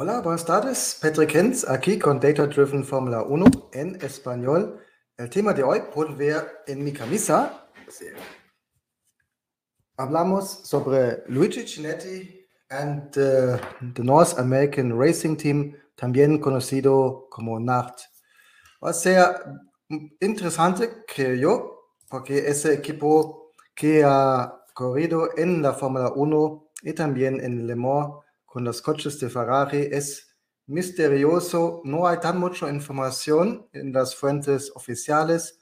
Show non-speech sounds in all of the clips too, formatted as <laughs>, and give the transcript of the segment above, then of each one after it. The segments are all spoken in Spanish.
Hola, buenas tardes. Patrick Hinz aquí con Data Driven Fórmula 1 en español. El tema de hoy pueden ver en mi camisa. Hablamos sobre Luigi Cinetti and uh, the North American Racing Team, también conocido como NART. Va a ser interesante, creo yo, porque ese equipo que ha corrido en la Fórmula 1 y también en Le Mans con los coches de Ferrari es misterioso, no hay tan mucha información en las fuentes oficiales,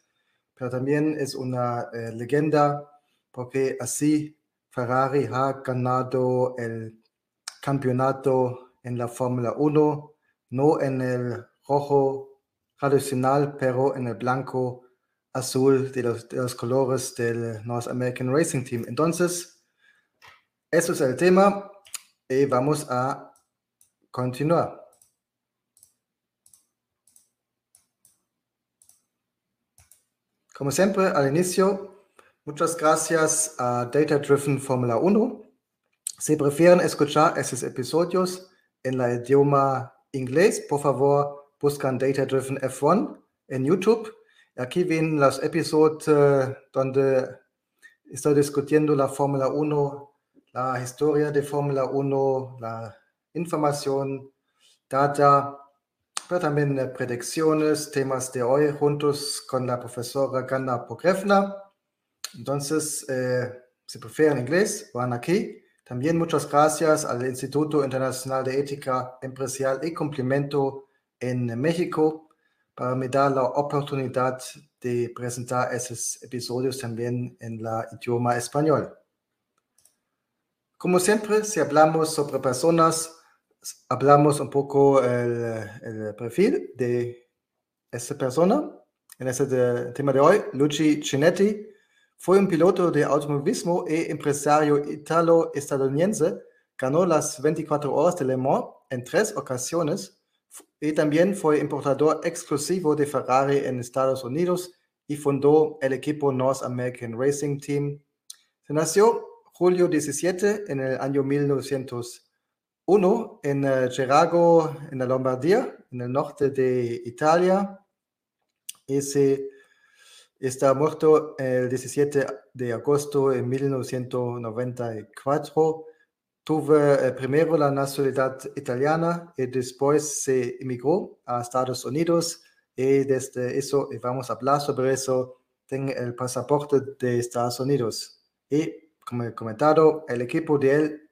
pero también es una eh, leyenda porque así Ferrari ha ganado el campeonato en la Fórmula 1, no en el rojo tradicional, pero en el blanco azul de los, de los colores del North American Racing Team. Entonces, eso es el tema y vamos a continuar. Como siempre, al inicio, muchas gracias a Data Driven Fórmula 1. Si prefieren escuchar esos episodios en el idioma inglés, por favor, buscan Data Driven F1 en YouTube. Aquí ven los episodios uh, donde estoy discutiendo la Fórmula 1 la historia de Fórmula 1, la información, data, pero también eh, predicciones, temas de hoy juntos con la profesora Gana Pogrefna. Entonces, eh, si prefieren inglés, van aquí. También muchas gracias al Instituto Internacional de Ética Empresarial y Complemento en México para me dar la oportunidad de presentar esos episodios también en la idioma español. Como siempre, si hablamos sobre personas, hablamos un poco el, el perfil de esa persona. En este tema de hoy, Luigi Cinetti fue un piloto de automovilismo e empresario italo-estadounidense. Ganó las 24 horas de Le Mans en tres ocasiones y también fue importador exclusivo de Ferrari en Estados Unidos y fundó el equipo North American Racing Team. Se nació julio 17 en el año 1901 en Gerago, en la Lombardía, en el norte de Italia. Ese está muerto el 17 de agosto de 1994. Tuve eh, primero la nacionalidad italiana y después se emigró a Estados Unidos y desde eso, y vamos a hablar sobre eso, tengo el pasaporte de Estados Unidos. Y como he comentado, el equipo de él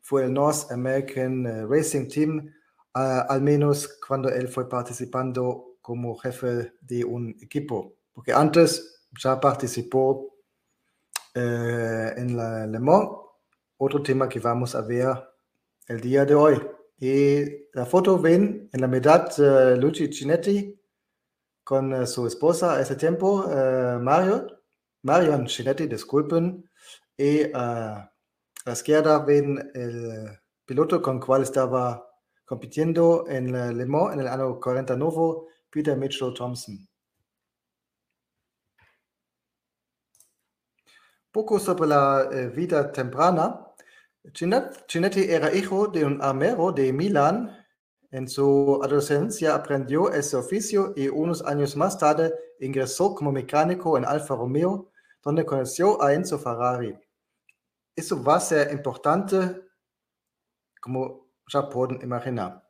fue el North American eh, Racing Team, al menos cuando él fue participando como jefe de un equipo, porque antes ya participó eh, en la Le Mans, otro tema que vamos a ver el día de hoy. Y la foto ven en la mitad uh, Luigi Cinetti con su esposa a ese tiempo, Mario, Marion Cinetti, disculpen, y a la izquierda ven el piloto con cual estaba compitiendo en Le Mans en el año 49, Peter Mitchell Thompson. Poco sobre la eh, vida temprana. Cinetti era hijo de un armero de Milán. En su adolescencia aprendió ese oficio y unos años más tarde ingresó como mecánico en Alfa Romeo, donde conoció a Enzo Ferrari. Eso va a ser importante, como ya pueden imaginar.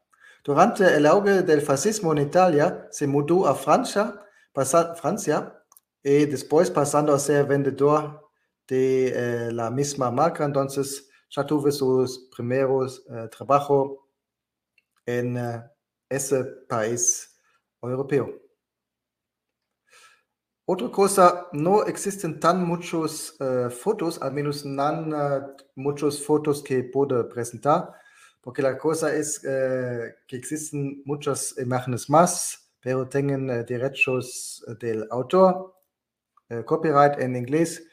Durante el auge del fascismo en Italia, se mudó a Francia, Francia y después pasando a ser vendedor de eh, la misma marca, entonces ya tuve sus primeros eh, trabajos en eh, ese país europeo. Otra cosa, no existen tan muchos uh, fotos, al menos no uh, muchas fotos que puedo presentar, porque la cosa es uh, que existen muchas imágenes más, pero tienen derechos del autor, copyright en inglés,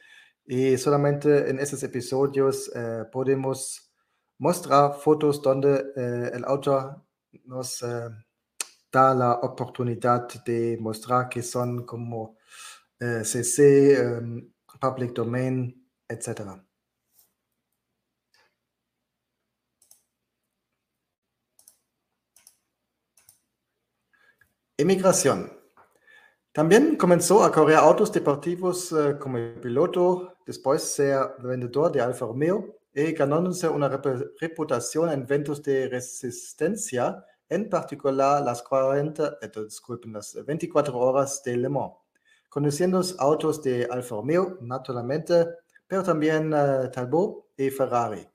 y solamente en esos episodios podemos mostrar fotos donde el autor nos da la oportunidad de mostrar que son como CC, eh, um, Public Domain, etc. Emigración. También comenzó a correr autos deportivos uh, como piloto, después ser vendedor de Alfa Romeo y ganándose una rep reputación en eventos de resistencia, en particular las 40, eh, disculpen, las 24 horas de Le Mans, conduciendo autos de Alfa Romeo, naturalmente, pero también uh, Talbot y Ferrari.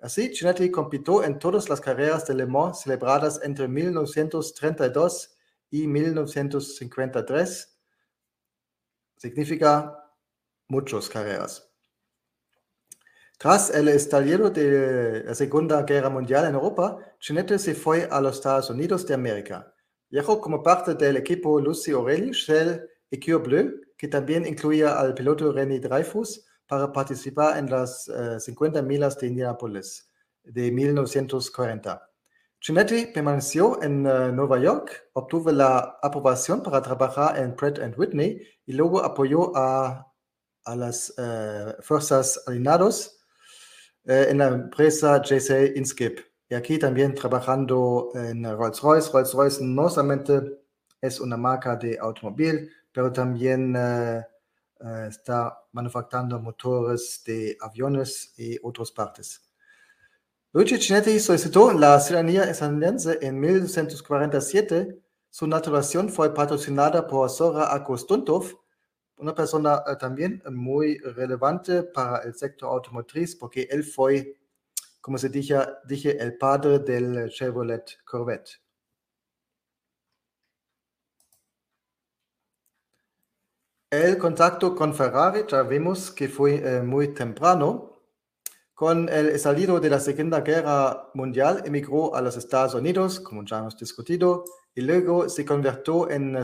Así, Chinetti compitió en todas las carreras de Le Mans celebradas entre 1932 y 1953. Significa muchas carreras. Tras el estallido de la Segunda Guerra Mundial en Europa, Chinetti se fue a los Estados Unidos de América. Viajó como parte del equipo Lucy O'Reilly, Shell Cure Bleu, que también incluía al piloto René Dreyfus, para participar en las 50 eh, millas de Indianapolis de 1940. Chinetti permaneció en uh, Nueva York, obtuvo la aprobación para trabajar en Pratt Whitney y luego apoyó a, a las uh, fuerzas alineadas en la empresa JC Inskip. Y aquí también trabajando en Rolls-Royce. Rolls-Royce no solamente es una marca de automóvil, pero también eh, está manufacturando motores de aviones y otras partes. Luigi Cinetti solicitó la ciudadanía estadounidense en 1947. Su naturalización fue patrocinada por Sora Akostuntov, una persona uh, también muy relevante para el sector automotriz, porque él fue, como se dije, dije el padre del Chevrolet Corvette. El contacto con Ferrari ya vimos que fue eh, muy temprano. Con el salido de la Segunda Guerra Mundial emigró a los Estados Unidos, como ya hemos discutido, y luego se convirtió en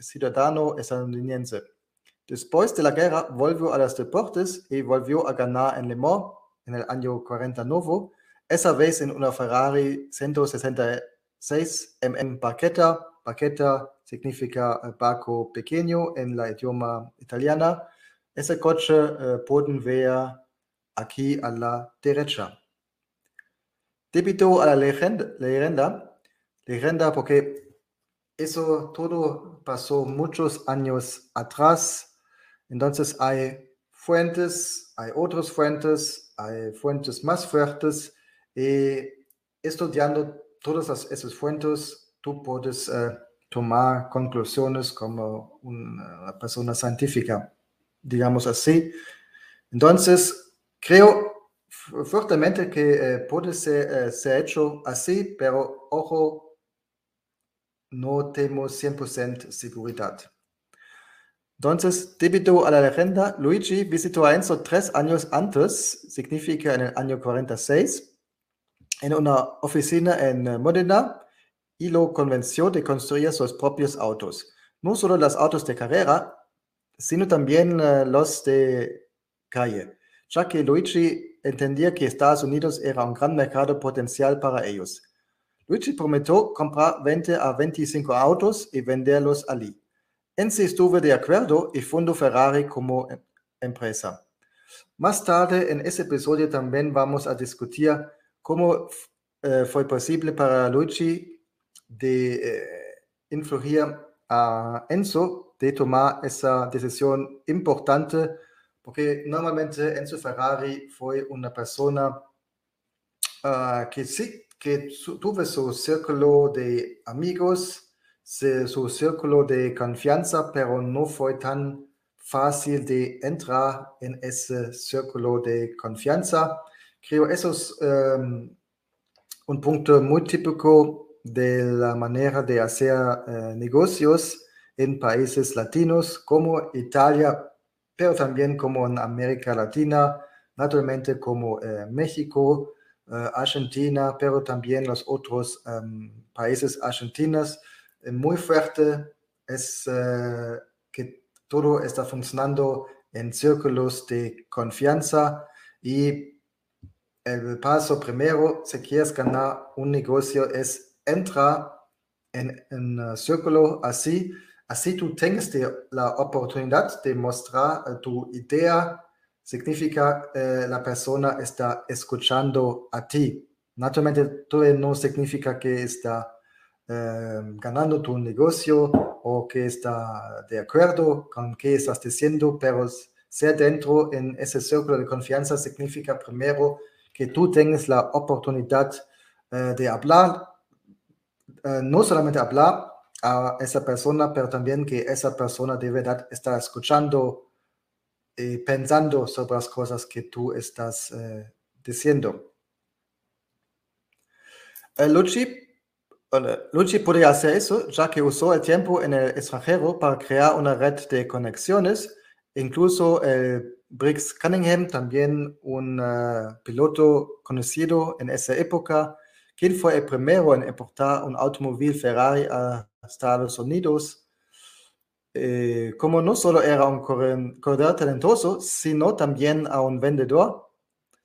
ciudadano estadounidense. Después de la guerra volvió a los deportes y volvió a ganar en Le Mans en el año 49, esa vez en una Ferrari 166 MM Barchetta, Barchetta significa eh, barco pequeño en la idioma italiana. Ese coche eh, pueden ver aquí a la derecha. Debito a la leyenda, leyenda, porque eso todo pasó muchos años atrás. Entonces hay fuentes, hay otras fuentes, hay fuentes más fuertes y estudiando todas esas fuentes tú puedes uh, tomar conclusiones como una persona científica, digamos así. Entonces, creo fuertemente que eh, puede ser, eh, ser, hecho así, pero ojo, no tenemos 100% seguridad. Entonces, debido a la leyenda, Luigi visitó a Enzo tres años antes, significa en el año 46, en una oficina en Modena, y lo convenció de construir sus propios autos. No solo los autos de carrera, sino también uh, los de calle, ya que Luigi entendía que Estados Unidos era un gran mercado potencial para ellos. Luigi prometió comprar 20 a 25 autos y venderlos allí. Enzi estuvo de acuerdo y fundó Ferrari como em empresa. Más tarde en ese episodio también vamos a discutir cómo uh, fue posible para Luigi de eh, influir a Enzo de tomar esa decisión importante, porque normalmente Enzo Ferrari fue una persona uh, que sí, que tuvo su círculo de amigos, su círculo de confianza, pero no fue tan fácil de entrar en ese círculo de confianza. Creo eso es um, un punto muy típico de la manera de hacer eh, negocios en países latinos como Italia, pero también como en América Latina, naturalmente como eh, México, eh, Argentina, pero también los otros em, países argentinos. muy fuerte es que todo está funcionando en círculos de confianza y el paso primero, si quieres ganar un negocio, es entra en un círculo así, así tú tengas la oportunidad de mostrar eh, tu idea, significa eh, la persona está escuchando a ti. Naturalmente, todo no significa que está em, ganando tu negocio o que está de acuerdo con qué estás diciendo, pero ser dentro en ese círculo de confianza significa primero que tú tengas la oportunidad de hablar, eh, no solamente hablar a esa persona, pero también que esa persona de verdad está escuchando y pensando sobre las cosas que tú estás eh, diciendo. Luchi, Luchi podría hacer eso, ya que usó el tiempo en el extranjero para crear una red de conexiones. Incluso el Briggs Cunningham, también un piloto conocido en esa época, quien fue el primero en importar un automóvil Ferrari a Estados Unidos. Eh, como no solo era un corredor talentoso, sino también un vendedor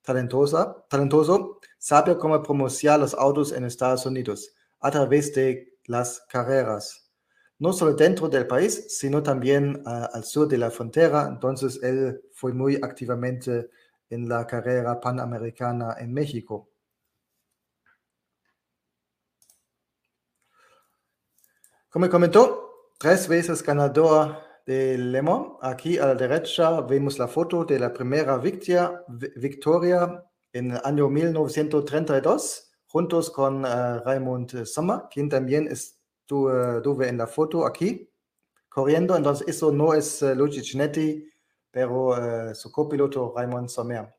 talentoso, talentoso, sabía cómo promocionar los autos en Estados Unidos a través de las carreras. No solo dentro del país, sino también al sur de la frontera. Entonces, él fue muy activamente en la carrera panamericana en México. Como comentó, tres veces ganador de Le Mans. Aquí a la derecha vemos la foto de la primera victoria, victoria en el año 1932, juntos con uh, Raymond Sommer, quien también estuvo en la foto aquí, corriendo. Entonces, eso no es uh, Luigi Cinetti, pero uh, su copiloto Raymond Sommer.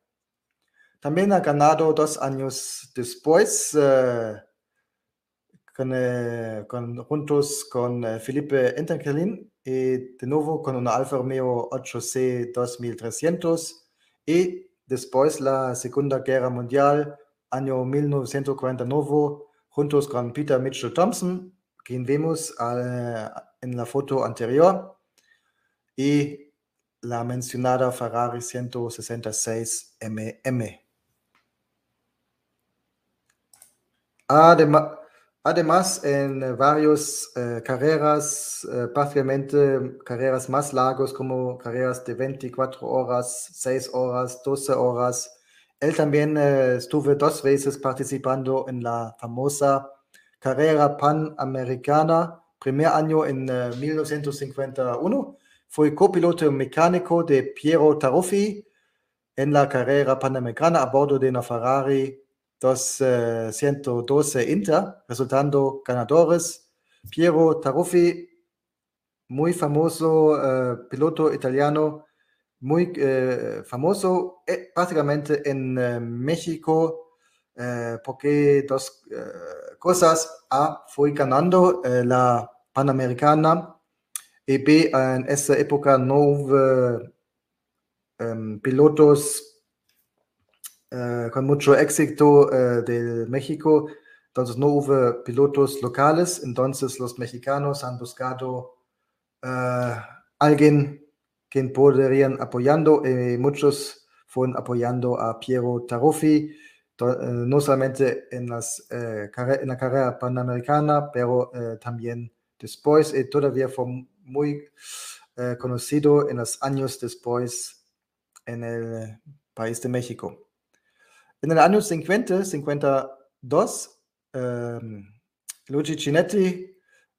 También ha ganado dos años después con, eh, con, juntos con eh, Felipe Intercalin y de nuevo con una Alfa Romeo 8C 2300 y después la Segunda Guerra Mundial, año 1949, juntos con Peter Mitchell Thompson, quien vemos uh, en la foto anterior, y la mencionada Ferrari 166 MM. Además, Además, en varias eh, carreras, eh, carreras más largas como carreras de 24 horas, 6 horas, 12 horas, él también eh, estuvo dos veces participando en la famosa carrera panamericana, primer año en 1951. Fue copiloto mecánico de Piero Taruffi en la carrera panamericana a bordo de una Ferrari 212 eh, Inter, resultando ganadores. Piero Taruffi, muy famoso eh, piloto italiano, muy eh, famoso prácticamente en México, porque dos cosas. A, fue ganando la Panamericana y B, en esa época no hubo em, pilotos eh, con mucho éxito uh, de México. Entonces no hubo pilotos locales, entonces los mexicanos han buscado uh, alguien que podrían apoyando y muchos fueron apoyando a Piero Taruffi, no solamente en, las, la carrera panamericana, pero también después y todavía fue muy conocido en los años después en el país de México. En el año 50, 52, eh, Luigi Cinetti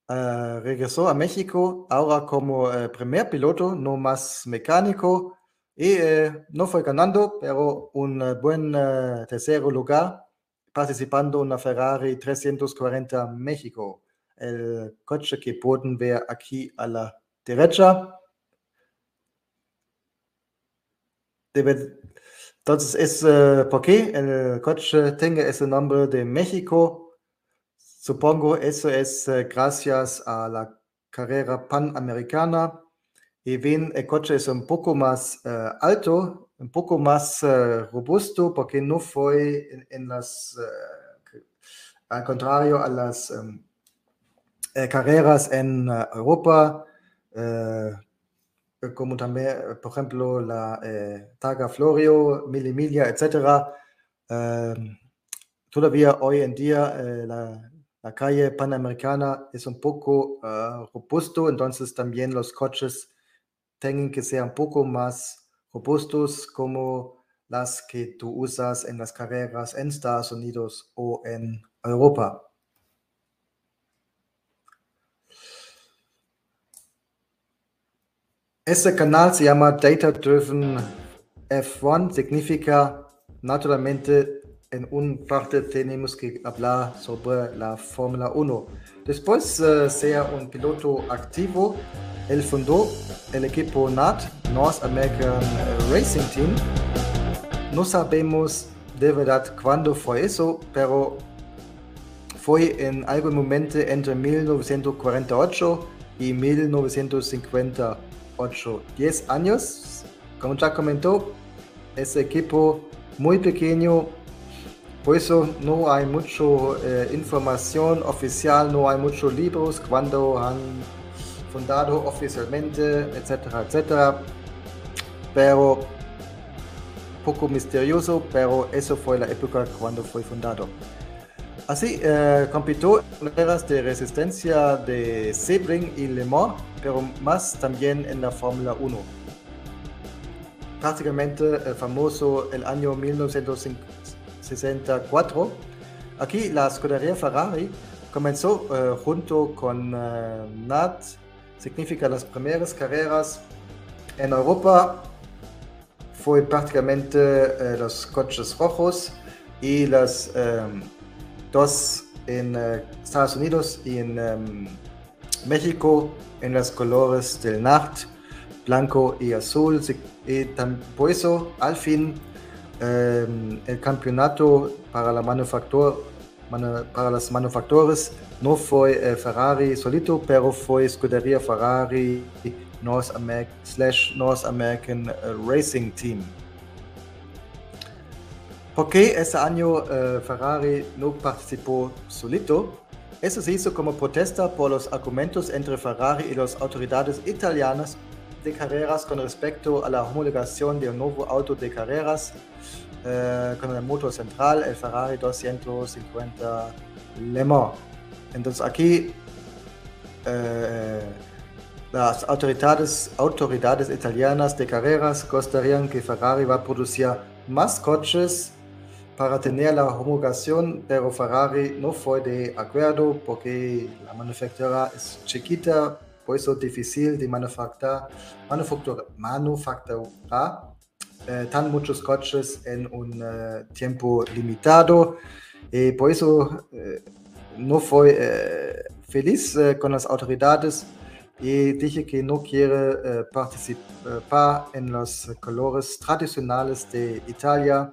uh, regresó a México ahora como uh, primer piloto, no más mecánico, y uh, no fue ganando, pero un buen tercer lugar participando en una Ferrari 340 México, el coche que pueden ver aquí a la derecha. Debe, entonces, es uh, porque el coche tenga ese nombre de México. Supongo eso es gracias a la carrera panamericana. Y bien, el coche es un poco más alto, un poco más robusto, porque no fue en, en las, al contrario a las um, carreras en Europa, como también, por ejemplo, la eh, Targa Florio, Milimilia, etc. Eh, todavía hoy en día eh, la, la, calle panamericana es un poco robusto, entonces también los coches tienen que ser un poco más robustos como las que tú usas en las carreras en Estados Unidos o en Europa. Este canal se llama Data Driven F1, significa naturalmente en un parte tenemos que hablar sobre la Fórmula 1. Después uh, sea un piloto activo, él fundó el equipo NAT, North American Racing Team. No sabemos de verdad cuándo fue eso, pero fue en algún momento entre 1948 y 1958. 10 años, como ya comentó, ese equipo muy pequeño, por eso no hay mucha eh, información oficial, no hay muchos libros cuando han fundado oficialmente, etcétera, etcétera. Pero poco misterioso, pero eso fue la época cuando fue fundado. Así, eh, compitió en carreras de resistencia de Sebring y Le Mans, pero más también en la Fórmula 1. Prácticamente el famoso el año 1964. Aquí la escudería Ferrari comenzó eh, junto con eh, NAT, significa las primeras carreras en Europa. Fue prácticamente eh, los coches rojos y las dos en eh, Estados Unidos y en em, México en los colores del NART, blanco y azul. Y por al fin, em, el campeonato para, la manufactura, no fue eh, Ferrari solito, pero fue Scuderia Ferrari North, slash North American eh, Racing Team. ¿Por qué ese año uh, Ferrari no participó solito? Eso se hizo como protesta por los argumentos entre Ferrari y las autoridades italianas de carreras con respecto a la homologación de un nuevo auto de carreras uh, con el motor central, el Ferrari 250 Le Mans. Entonces aquí uh, las autoridades, autoridades italianas de carreras considerarían que Ferrari va a producir más coches para tener la homologación, pero Ferrari no fue de acuerdo porque la manufactura es chiquita, por eso difícil de manufacturar, manufacturar, manufacturar eh, tan muchos coches en un uh, tiempo limitado. Y por eso eh, no fue eh, feliz eh, con las autoridades. Y dije que no quiere eh, participar en los colores tradicionales de Italia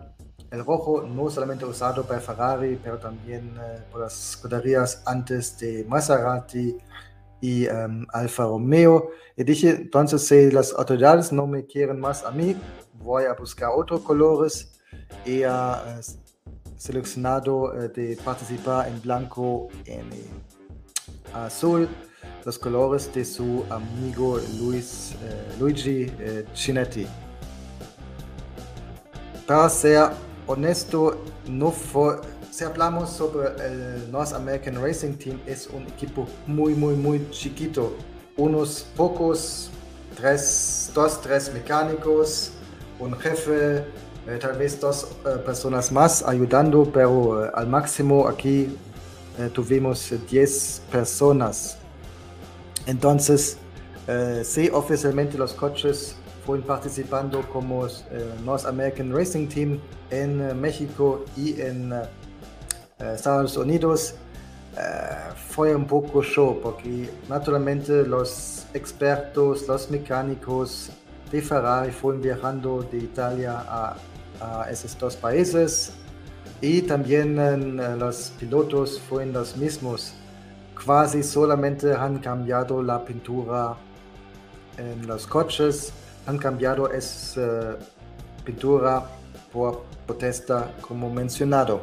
el rojo no solamente usado por Ferrari, pero también eh, por las escuderías antes de Maserati y um, Alfa Romeo. Y dije, entonces si las autoridades no me quieren más a mí, voy a buscar otros colores. Ha uh, seleccionado uh, de participar en blanco en azul, los colores de su amigo Luis, Luigi Cinetti. Para ser honesto, no fue, si hablamos sobre el North American Racing Team, es un equipo muy, muy, muy chiquito. Unos pocos, tres, dos, tres mecánicos, un jefe, eh, tal vez dos eh, personas más ayudando, pero eh, al máximo aquí tuvimos 10 personas. Entonces, sí, oficialmente los coches fueron participando como North American Racing Team en eh, México y en eh, Estados Unidos eh, fue un poco show porque naturalmente los expertos, los mecánicos de Ferrari fueron viajando de Italia a, esos dos países y también los pilotos fueron los mismos. Casi solamente han cambiado la pintura en los coches, han cambiado esa pintura por protesta como mencionado.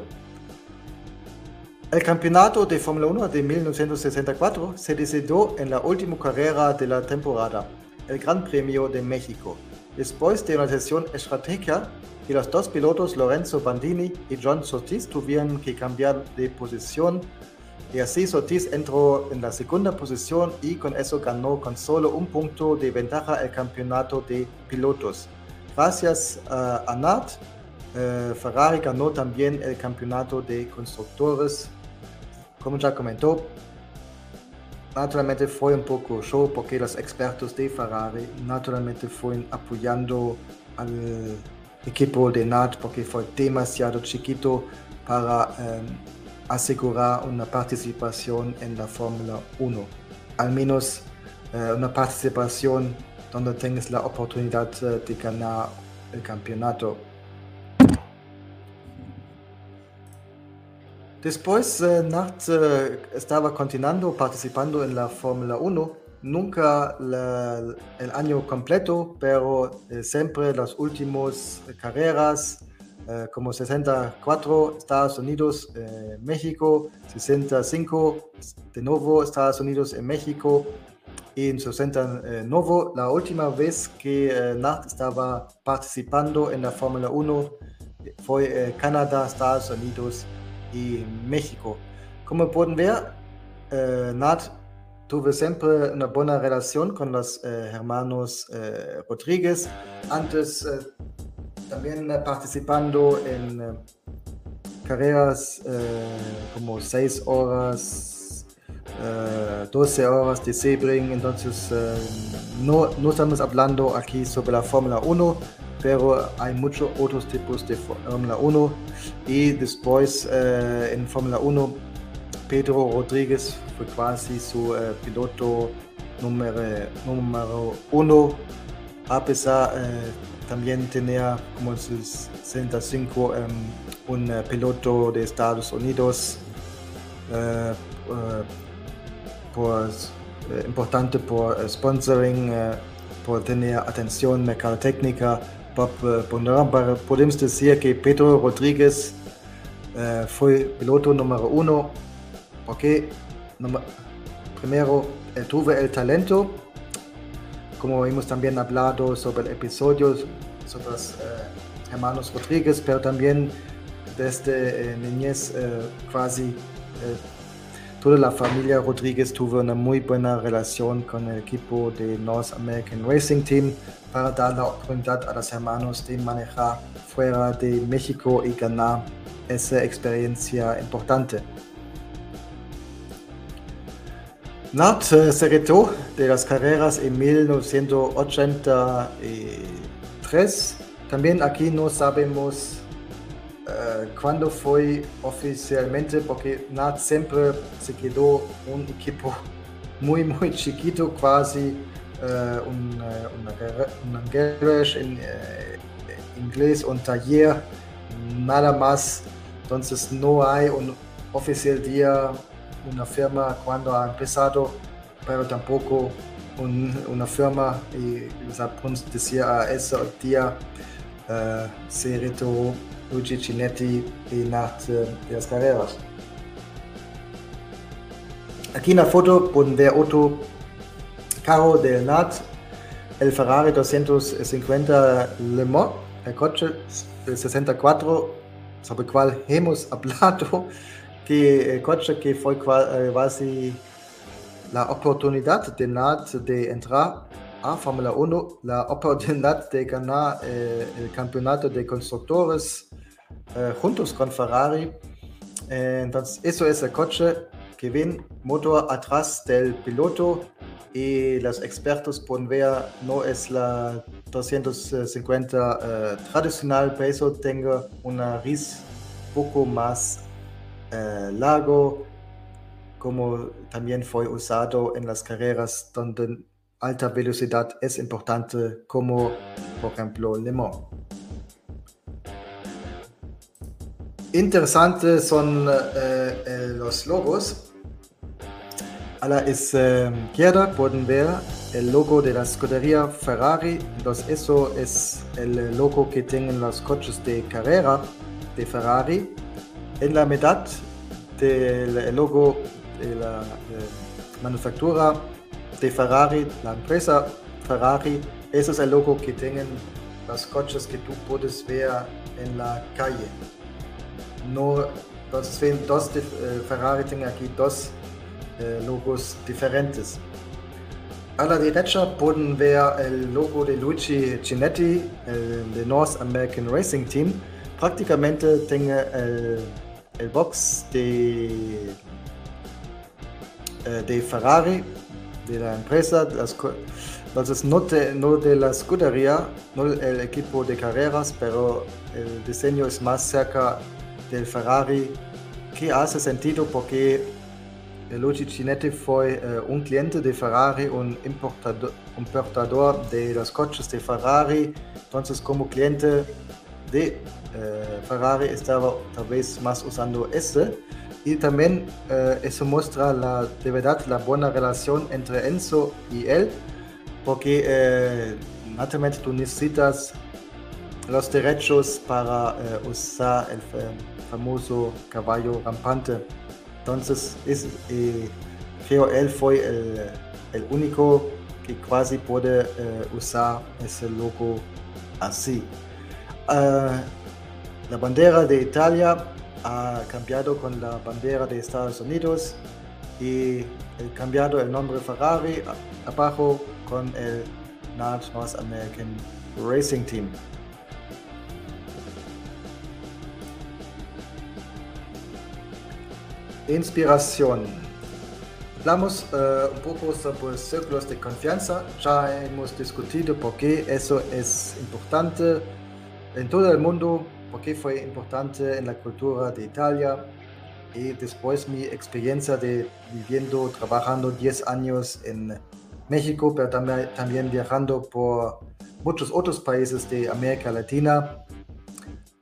El campeonato de Fórmula 1 de 1964 se decidió en la última carrera de la temporada, el Gran Premio de México, después de una sesión estratégica y los dos pilotos Lorenzo Bandini y John Sotis tuvieron que cambiar de posición y así Sotis entró en la segunda posición y con eso ganó con solo un punto de ventaja el campeonato de pilotos. Gracias a Nat eh, Ferrari ganó también el campeonato de constructores. Como ya comentó, naturalmente fue un poco show porque los expertos de Ferrari naturalmente fueron apoyando al equipo de NAT porque fue demasiado chiquito para um, asegurar una participación en la Fórmula 1. Al menos uh, una participación donde tengas la oportunidad uh, de ganar el campeonato. Después, eh, Nacht eh, estaba continuando participando en la Fórmula 1, nunca la, el año completo, pero eh, siempre las últimas carreras, eh, como 64 Estados Unidos, eh, México, 65 de nuevo Estados Unidos en México, y en 69 la última vez que eh, Nacht estaba participando en la Fórmula 1 fue eh, Canadá, Estados Unidos y México. Como pueden ver, eh, Nat tuvo siempre una buena relación con los eh, hermanos eh, Rodríguez. Antes eh, también eh, participando en eh, carreras eh, como 6 horas, eh, 12 horas de Sebring. Entonces, no, no estamos hablando aquí sobre la Fórmula 1, pero hay muchos otros tipos de Fórmula 1 y después en Fórmula 1 Pedro Rodríguez fue casi su piloto número, número uno a pesar eh, también tenía como 65 um, un eh, piloto de Estados Unidos eh, eh, por, eh, importante por sponsoring por tener atención mercadotecnia Pop, eh, para- podemos decir que Pedro Rodríguez fue piloto número uno porque primero él tuvo el talento como hemos también hablado sobre el episodio sobre los eh, hermanos Rodríguez pero también desde eh, niñez eh, casi eh, toda la familia Rodríguez tuvo una muy buena relación con el equipo de North American Racing Team para dar la oportunidad a los hermanos de manejar fuera de México y ganar esa experiencia importante. Nat eh, se retiró de las carreras en 1983. También aquí no sabemos eh, cuándo fue oficialmente, porque Nat siempre se quedó un equipo <laughs> muy, muy chiquito, casi eh, un, una garage en eh, inglés, un taller, nada más. Entonces no hay un oficial día, una firma cuando ha empezado, pero tampoco un- una firma, y se podemos decir a ese día eh, se retiró Luigi Cinetti y nach eh, de las carreras. Aquí en la foto pueden ver otro carro del NAT, el Ferrari 250 Le Mans, el coche del 64, sobre el cual hemos hablado, que el coche que fue cua- eh, casi la oportunidad de NAT de entrar a Fórmula 1, la oportunidad de ganar eh, el campeonato de constructores eh, juntos con Ferrari. Eh, entonces, eso es el coche que ven, motor atrás del piloto y los expertos pueden ver, no es la 250 eh, tradicional, peso tenga una raíz poco más eh, largo, como también fue usado en las carreras donde alta velocidad es importante, como por ejemplo Le Mans. Interesantes son eh, eh, los logos. A la izquierda pueden ver el logo de la escudería Ferrari. Entonces eso es el logo que tienen los coches de carrera de Ferrari. En la mitad del el logo de la eh, manufactura de Ferrari, la empresa Ferrari, ese es el logo que tienen los coches que tú puedes ver en la calle. No, entonces dos, dif- eh, Ferrari tiene aquí dos eh, logos diferentes. A la derecha pueden ver el logo de Luigi Cinetti, el de North American Racing Team. Prácticamente tiene el, el box de eh, de Ferrari, de la empresa, las, entonces no, no de la escudería, no el equipo de carreras, pero el diseño es más cerca del Ferrari, que hace sentido porque Luigi Cinetti fue eh, un cliente de Ferrari, un importador, importador de los coches de Ferrari, entonces como cliente de eh, Ferrari estaba tal vez más usando este y también eh, eso muestra la, de verdad la buena relación entre Enzo y él porque eh, naturalmente tú necesitas los derechos para eh, usar el famoso caballo rampante. Entonces, es, eh, creo él fue el, el, único que casi puede eh, usar ese logo así. Uh, la bandera de Italia ha cambiado con la bandera de Estados Unidos y ha cambiado el nombre Ferrari abajo con el North American Racing Team. Inspiración. Hablamos uh, un poco sobre círculos de confianza. Ya hemos discutido por qué eso es importante en todo el mundo, por qué fue importante en la cultura de Italia y después mi experiencia de viviendo, trabajando 10 años en México, pero también, también viajando por muchos otros países de América Latina.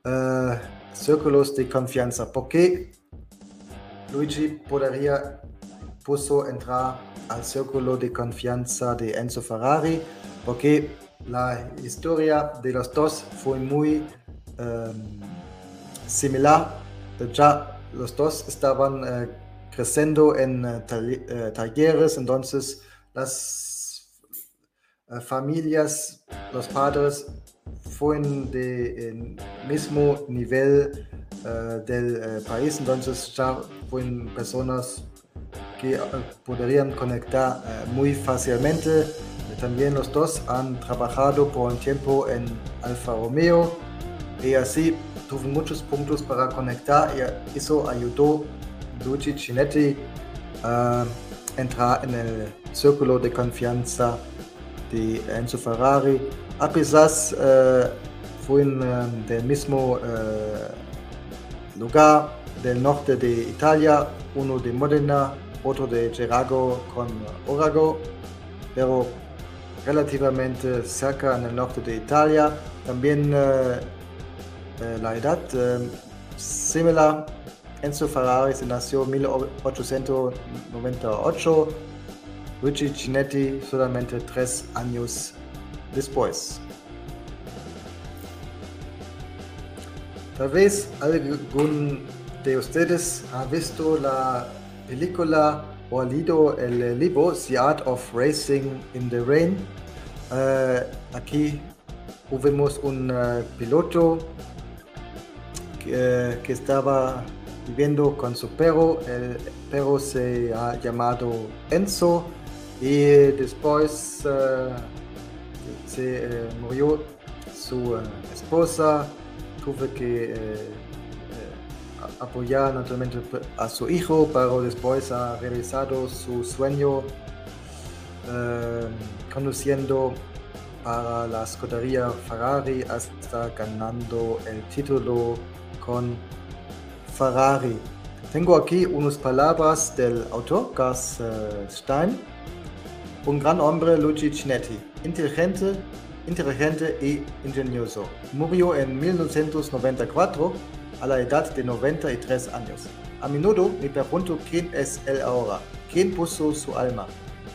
Uh, círculos de confianza. ¿Por qué Luigi podría puso entrar al círculo de confianza de Enzo Ferrari? Porque la historia de los dos fue muy um, similar. Ya los dos estaban uh, creciendo en uh, talleres, entonces las familias, los padres fueron del mismo nivel del país, entonces ya fueron personas que podrían conectar muy fácilmente. También los dos han trabajado por un tiempo en Alfa Romeo y así tuvo muchos puntos para conectar y eso ayudó Luigi Cinetti a entrar en el círculo de confianza de Enzo Ferrari, a pesar uh, fueron um, del mismo uh, lugar del norte de Italia, uno de Modena, otro de Gerago con Orago, pero relativamente cerca en el norte de Italia. También uh, la edad similar. Enzo Ferrari se nació en 1898 Luigi Cinetti solamente tres años después. Tal vez algún de ustedes ha visto la película o leído el libro The Art of Racing in the Rain. Uh, aquí vemos un uh, piloto que, que, estaba viviendo con su perro. El perro se ha llamado Enzo y después uh, se uh, murió su esposa, tuve que apoyar naturalmente a su hijo, pero después ha realizado su sueño conduciendo para la escudería Ferrari hasta ganando el título con Ferrari. Tengo aquí unas palabras del autor, Gas Stein, un gran hombre Luigi Cinetti, inteligente, inteligente y ingenioso. Murió en 1994 a la edad de 93 años. A menudo me pregunto quién es él ahora, quién puso su alma.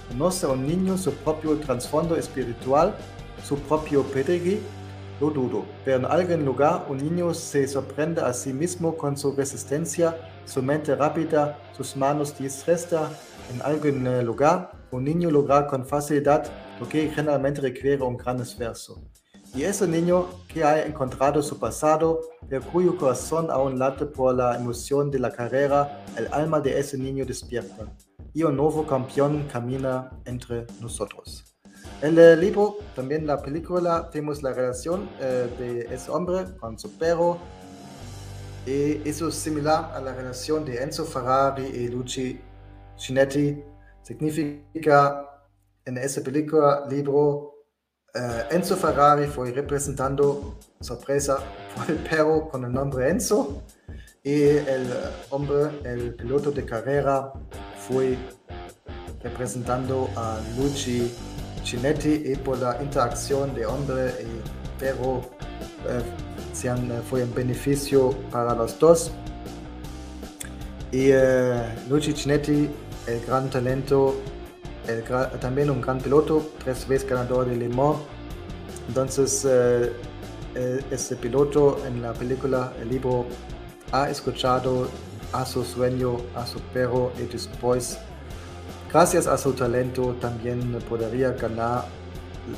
¿Conoce un niño su propio trasfondo espiritual, su propio pedigree? Lo dudo, pero en algún lugar un niño se sorprende a sí mismo con su resistencia, su mente rápida, sus manos diestra. En algún lugar un niño logra con facilidad lo que generalmente requiere un gran esfuerzo. Y ese niño que ha encontrado su pasado, pero cuyo corazón aún late por la emoción de la carrera, el alma de ese niño despierta. Y un nuevo campeón camina entre nosotros. En el libro, también la película, tenemos la relación eh, de ese hombre con su perro. Y eso es similar a la relación de Enzo Ferrari y Luigi Cinetti Significa, en esa película, libro, eh, Enzo Ferrari fue representando, sorpresa, <laughs> fue el perro con el nombre Enzo y el hombre, el piloto de carrera, fue representando a Luigi Cinetti y por la interacción de hombre y perro eh, fue un beneficio para los dos. Y eh, Luigi Cinetti, el gran talento, también un gran piloto, tres veces ganador de Le Mans. Entonces, eh, este piloto en la película, el libro, ha escuchado a su sueño, a su perro y después Gracias a su talento también podría ganar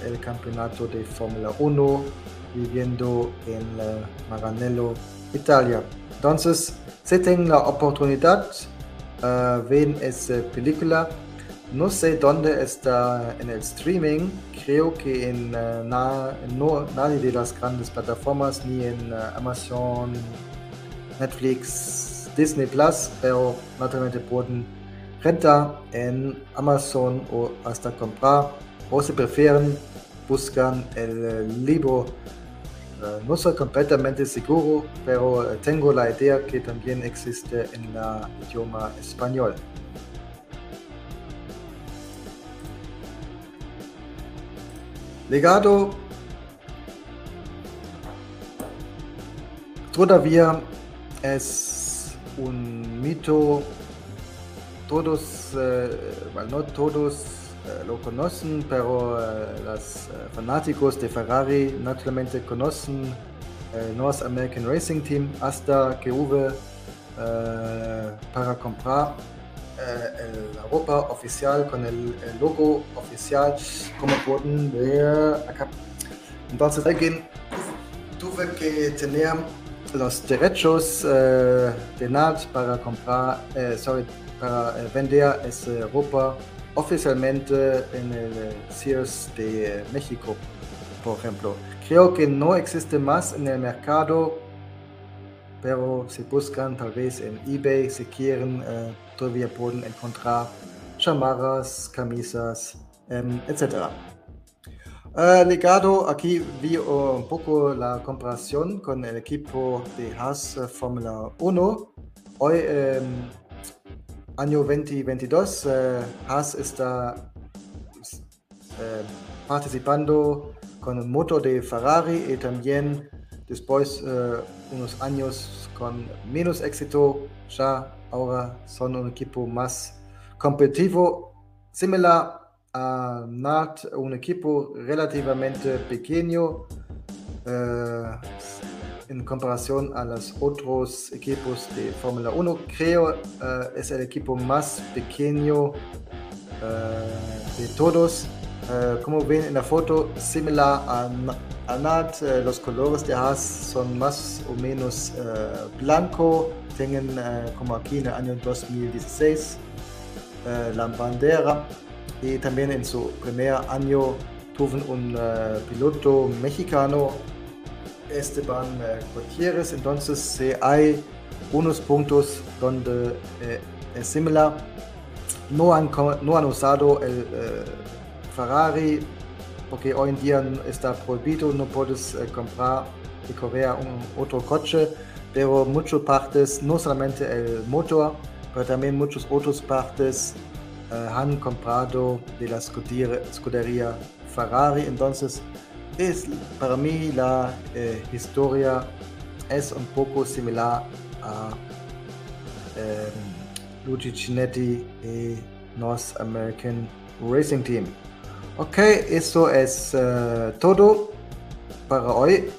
el campeonato de Fórmula 1 viviendo en Maranello, Italia. Entonces, si tienen la oportunidad, uh, ven esa película. No sé dónde está en el streaming. Creo que en uh, no, nadie de las grandes plataformas, ni en uh, Amazon, Netflix, Disney Plus, pero naturalmente pueden renta en Amazon o hasta comprar o si prefieren buscan el eh, libro. Uh, no soy completamente seguro, pero eh, tengo la idea que también existe en el idioma español. Legado todavía es un mito todos, eh, bueno, no todos eh, lo conocen, pero eh, los fanáticos de Ferrari naturalmente conocen el North American Racing Team hasta que hubo para comprar el ropa oficial con el, logo oficial, como pueden ver acá. Entonces alguien tuve que tener los derechos de NAT para comprar, sorry, para eh, vender esa ropa oficialmente en el eh, Sears de México, por ejemplo. Creo que no existe más en el mercado, pero si buscan tal vez en eBay, si quieren, eh, todavía pueden encontrar chamarras, camisas, em, etc. ligado aquí vi un poco la comparación con el equipo de Haas Fórmula 1. Hoy em, año 2022, eh, Haas está eh, participando con un motor de Ferrari y también después eh, unos años con menos éxito, ya ahora son un equipo más competitivo, similar a NAT, un equipo relativamente pequeño en comparación a los otros equipos de Fórmula 1. Creo uh, es el equipo más pequeño uh, de todos. Uh, como ven en la foto, similar a, a NAT, los colores de Haas son más o menos blanco. Tienen como aquí en el año 2016 la bandera y también en su primer año tuvieron un piloto mexicano Esteban eh, Gutiérrez. Entonces hay unos puntos donde eh, es similar. No han, no han usado el eh, Ferrari porque hoy en día está prohibido, no puedes comprar de Corea un otro coche, pero muchas partes, no solamente el motor, pero también muchas otras partes han comprado de la escudería Ferrari. Entonces es para mí la eh, historia es un poco similar a eh, Luigi Cinetti y North American Racing Team. Ok, eso es uh, todo para hoy.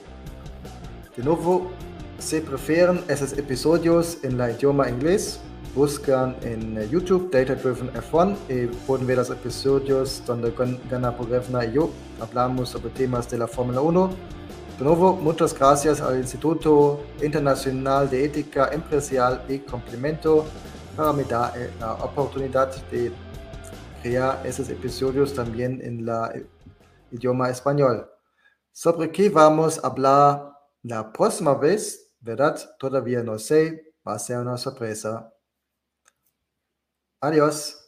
De nuevo, si prefieren esos episodios en la idioma inglés, buscan en eh, YouTube Data Driven F1 y pueden ver los episodios donde Gana Pogrevna y yo hablamos sobre temas de la Fórmula 1. De nuevo, muchas gracias al Instituto Internacional de Ética Empresarial y Complemento para me dar eh, la oportunidad de crear esos episodios también en la eh, idioma español. ¿Sobre qué vamos a hablar la próxima vez? ¿Verdad? Todavía no sé, va a ser una sorpresa. Adiós.